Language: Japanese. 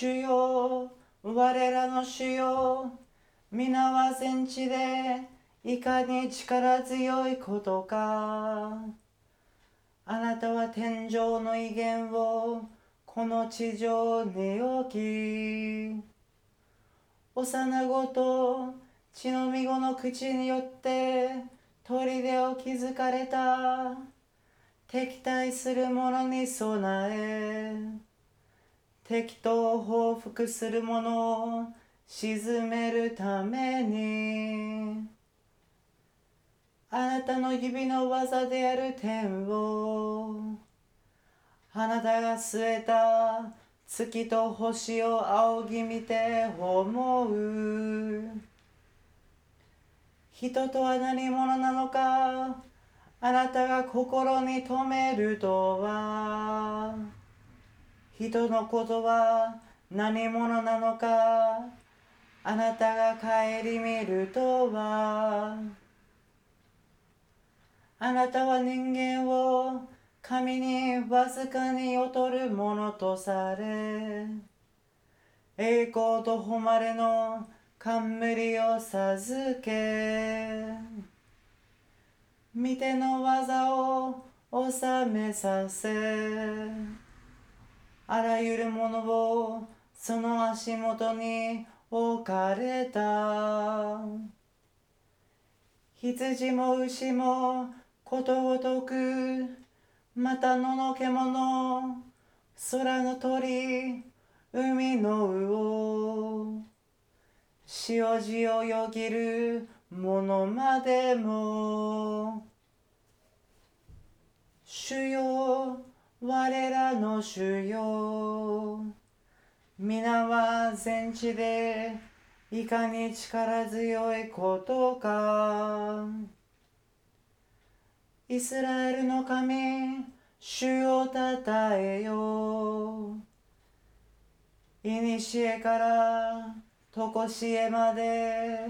主よ我らの主よ皆は全地でいかに力強いことか。あなたは天井の威厳をこの地上に置き幼子と血のみ子の口によって砦を築かれた敵対する者に備え敵と報復する者を沈めるためにあなたの指の技である天をあなたが据えた月と星を仰ぎ見て思う。人とは何者なのかあなたが心に留めるとは。人のことは何者なのかあなたが顧みるとは。あなたは人間を神にわずかに劣るものとされ栄光と誉れの冠を授け見ての技を収めさせ。あらゆるものをその足元に置かれた。羊も牛もことごとくまた野の獣空の鳥海の魚塩地をよぎるものまでも。主よ我らの主よ。皆は全地でいかに力強いことか。イスラエルの神主をたたえよ。いにしえからとこしえまで